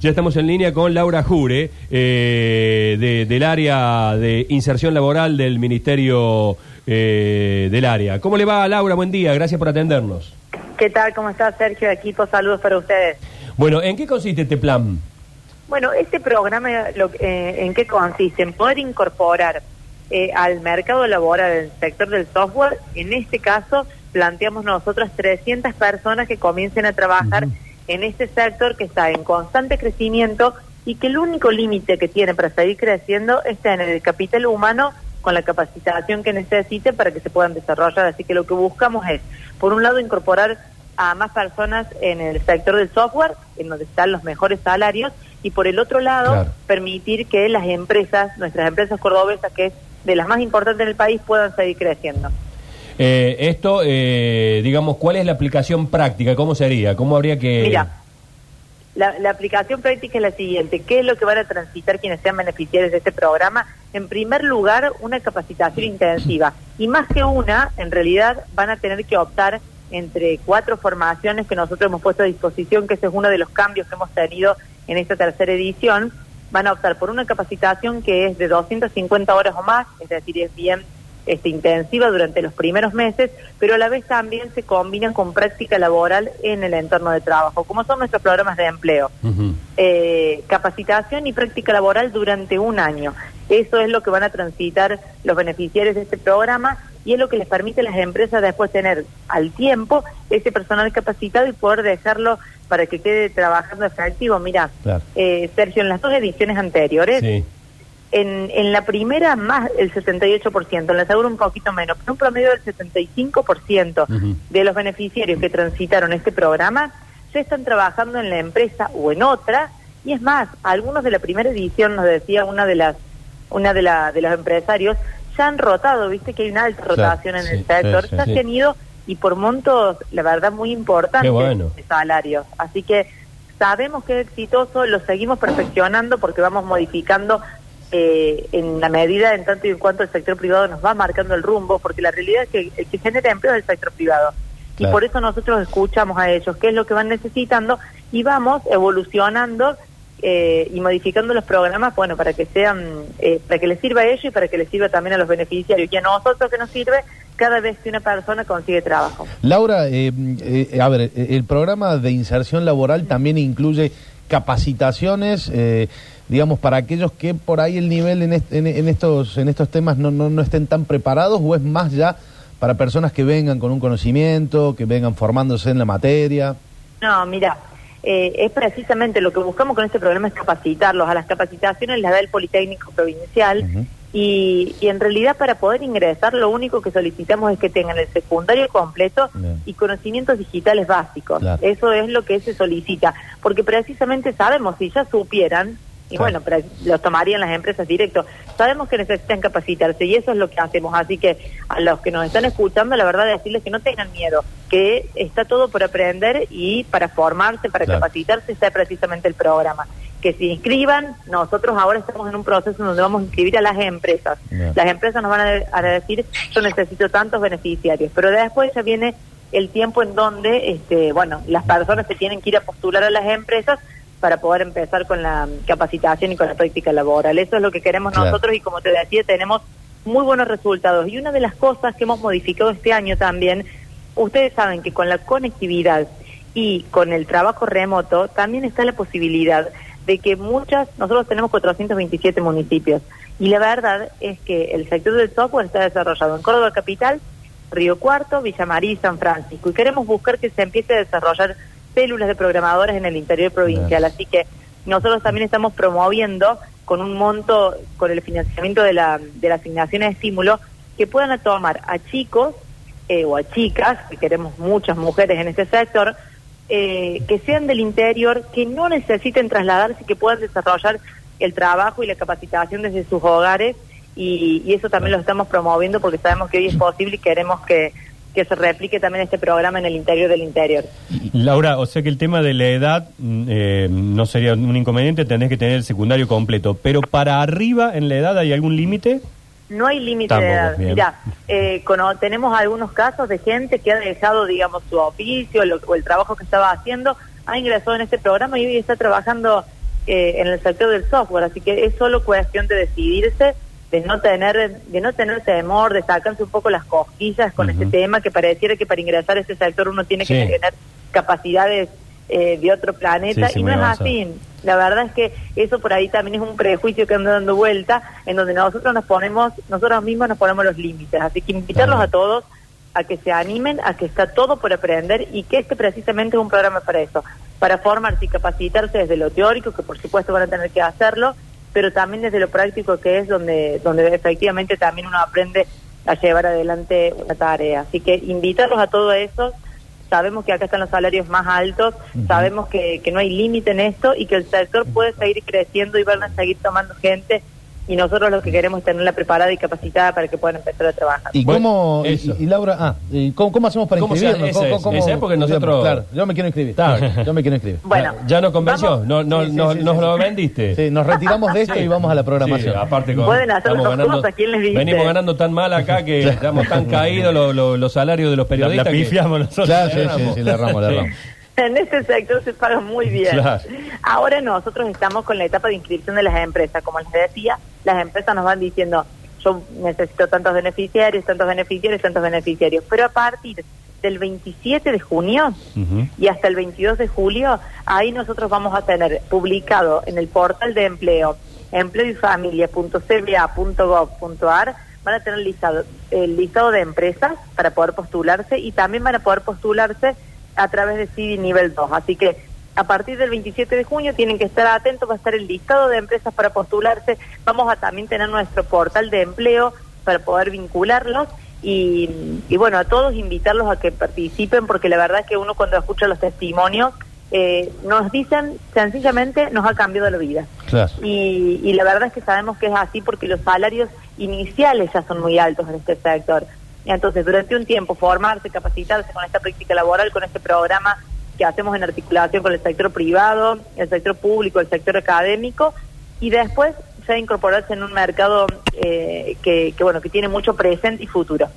Ya estamos en línea con Laura Jure, eh, de- del área de inserción laboral del Ministerio eh, del área. ¿Cómo le va, Laura? Buen día, gracias por atendernos. ¿Qué tal? ¿Cómo está Sergio? Equipo, saludos para ustedes. Bueno, ¿en qué consiste este plan? Bueno, este programa, lo- eh, ¿en qué consiste? En poder incorporar eh, al mercado laboral del sector del software, en este caso planteamos nosotros 300 personas que comiencen a trabajar. En este sector que está en constante crecimiento y que el único límite que tiene para seguir creciendo es tener el capital humano con la capacitación que necesite para que se puedan desarrollar. Así que lo que buscamos es, por un lado, incorporar a más personas en el sector del software, en donde están los mejores salarios, y por el otro lado, Claro. permitir que las empresas, nuestras empresas cordobesas, que es de las más importantes en el país, puedan seguir creciendo. Eh, esto, eh, digamos, ¿cuál es la aplicación práctica? ¿Cómo sería? ¿Cómo habría que...? Mira, la, la aplicación práctica es la siguiente. ¿Qué es lo que van a transitar quienes sean beneficiarios de este programa? En primer lugar, una capacitación intensiva. Y más que una, en realidad van a tener que optar entre cuatro formaciones que nosotros hemos puesto a disposición, que ese es uno de los cambios que hemos tenido en esta tercera edición. Van a optar por una capacitación que es de 250 horas o más, es decir, es bien este, intensiva durante los primeros meses, pero a la vez también se combinan con práctica laboral en el entorno de trabajo, como son nuestros programas de empleo. Eh, capacitación y práctica laboral durante un año. Eso es lo que van a transitar los beneficiarios de este programa y es lo que les permite a las empresas después tener al tiempo ese personal capacitado y poder dejarlo para que quede trabajando efectivo. Mira, Claro. eh, Sergio, en las dos ediciones anteriores, Sí. En, en la primera más el 78%, en la segunda un poquito menos, pero un promedio del 75% Ujú. de los beneficiarios que transitaron este programa ya están trabajando en la empresa o en otra, y es más, algunos de la primera edición nos decía una de las una de, la, de los empresarios, ya han rotado, viste que hay una alta Claro, rotación en sí, el sector, sí, sí, ya se han ido y por montos, la verdad, muy importantes bueno. de salarios. Así que sabemos que es exitoso, lo seguimos perfeccionando porque vamos modificando eh, en la medida en tanto y en cuanto el sector privado nos va marcando el rumbo, porque la realidad es que el que genera empleo es el sector privado. Claro. Y por eso nosotros escuchamos a ellos qué es lo que van necesitando y vamos evolucionando eh, y modificando los programas, bueno, para que sean, eh, para que les sirva a ellos y para que les sirva también a los beneficiarios. Y a nosotros que nos sirve cada vez que una persona consigue trabajo. Laura, eh, eh, a ver, el programa de inserción laboral también incluye capacitaciones, eh, digamos, para aquellos que por ahí el nivel en, est- en- en estos en estos temas no, no, no estén tan preparados o es más ya para personas que vengan con un conocimiento, que vengan formándose en la materia. No, mira, eh, es precisamente lo que buscamos con este programa es capacitarlos. A las capacitaciones las da el Politécnico Provincial y, y en realidad para poder ingresar lo único que solicitamos es que tengan el secundario completo Bien. y conocimientos digitales básicos. Claro. Eso es lo que se solicita, porque precisamente sabemos, si ya supieran, y Claro. bueno, pre- los tomarían las empresas directo, sabemos que necesitan capacitarse y eso es lo que hacemos. Así que a los que nos están escuchando, la verdad, decirles que no tengan miedo, que está todo por aprender y para formarse, para Claro. capacitarse, está precisamente el programa. Que se inscriban, nosotros ahora estamos en un proceso donde vamos a inscribir a las empresas. Bien. Las empresas nos van a, a decir, yo necesito tantos beneficiarios, pero después ya viene el tiempo en donde, este, bueno, las personas se tienen que ir a postular a las empresas para poder empezar con la capacitación y con la práctica laboral. Eso es lo que queremos Claro. nosotros y como te decía, tenemos muy buenos resultados. Y una de las cosas que hemos modificado este año también, ustedes saben que con la conectividad y con el trabajo remoto también está la posibilidad de que muchas, nosotros tenemos 427 municipios y la verdad es que el sector del software está desarrollado en Córdoba Capital, Río Cuarto, Villa María y San Francisco y queremos buscar que se empiece a desarrollar células de programadores en el interior provincial. Así que nosotros también estamos promoviendo con un monto, con el financiamiento de la, de la asignación de estímulo, que puedan tomar a chicos eh, o a chicas, que queremos muchas mujeres en este sector, eh, que sean del interior, que no necesiten trasladarse, que puedan desarrollar el trabajo y la capacitación desde sus hogares. Y, y eso también lo estamos promoviendo porque sabemos que hoy es posible y queremos que, que se replique también este programa en el interior del interior. Laura, o sea que el tema de la edad mm, eh, no sería un inconveniente, tenés que tener el secundario completo, pero para arriba en la edad hay algún límite? No hay límite de edad. Mira, eh, tenemos algunos casos de gente que ha dejado, digamos, su oficio lo- o el trabajo que estaba haciendo ha ingresado en este programa y hoy está trabajando eh, en el sector del software, así que es solo cuestión de decidirse, de no tener, de no tener temor, de sacarse un poco las cosquillas con este tema, que pareciera que para ingresar a ese sector uno tiene que tener capacidades eh, de otro planeta, Sí, sí, y no es así. La verdad es que eso por ahí también es un prejuicio que anda dando vuelta, en donde nosotros nos ponemos, nosotros mismos nos ponemos los límites. Así que invitarlos Claro. a todos a que se animen, a que está todo por aprender y que este precisamente es un programa para eso, para formarse y capacitarse desde lo teórico, que por supuesto van a tener que hacerlo, pero también desde lo práctico, que es donde, donde efectivamente también uno aprende a llevar adelante una tarea. Así que invitarlos a todo eso. Sabemos que acá están los salarios más altos, sabemos que, que no hay límite en esto y que el sector puede seguir creciendo y van a seguir tomando gente y nosotros lo que queremos es tenerla preparada y capacitada para que puedan empezar a trabajar. ¿Y cómo, y, Laura, ah, y ¿cómo, cómo hacemos para ¿Cómo se- inscribirnos? ese ¿Cómo- es, cómo- ese es porque cómo- nosotros- Claro, yo me quiero inscribir. Está. Yo me quiero inscribir. Bueno, ¿Ya nos convenció? ¿No, no, Sí, sí, no- sí, nos sí, lo sí. vendiste? Sí, nos retiramos de esto Sí. y vamos a la programación. Sí, aparte con, Pueden hacer ganando- cosas, ¿quién les dice? Venimos ganando tan mal acá que estamos tan caídos los, los- los salarios de los periodistas. La- la que- pifiamos nosotros. Claro, sí, erramos, erramos. En este sector se paga muy bien. Claro. Ahora nosotros estamos con la etapa de inscripción de las empresas. Como les decía, las empresas nos van diciendo, yo necesito tantos beneficiarios, tantos beneficiarios, tantos beneficiarios. Pero a partir del 27 de junio y hasta el 22 de julio, ahí nosotros vamos a tener publicado en el portal de empleo, empleoyfamilia.cba.gov.ar, van a tener listado, el listado de empresas para poder postularse y también van a poder postularse a través de CIDI nivel 2. Así que a partir del 27 de junio tienen que estar atentos, va a estar el listado de empresas para postularse, vamos a también tener nuestro portal de empleo para poder vincularlos y, y bueno, a todos invitarlos a que participen porque la verdad es que uno cuando escucha los testimonios eh, nos dicen sencillamente nos ha cambiado la vida. Claro. Y, y la verdad es que sabemos que es así porque los salarios iniciales ya son muy altos en este sector. Entonces, durante un tiempo, formarse, capacitarse con esta práctica laboral, con este programa que hacemos en articulación con el sector privado, el sector público, el sector académico, y después ya incorporarse en un mercado eh, que, bueno, que tiene mucho presente y futuro.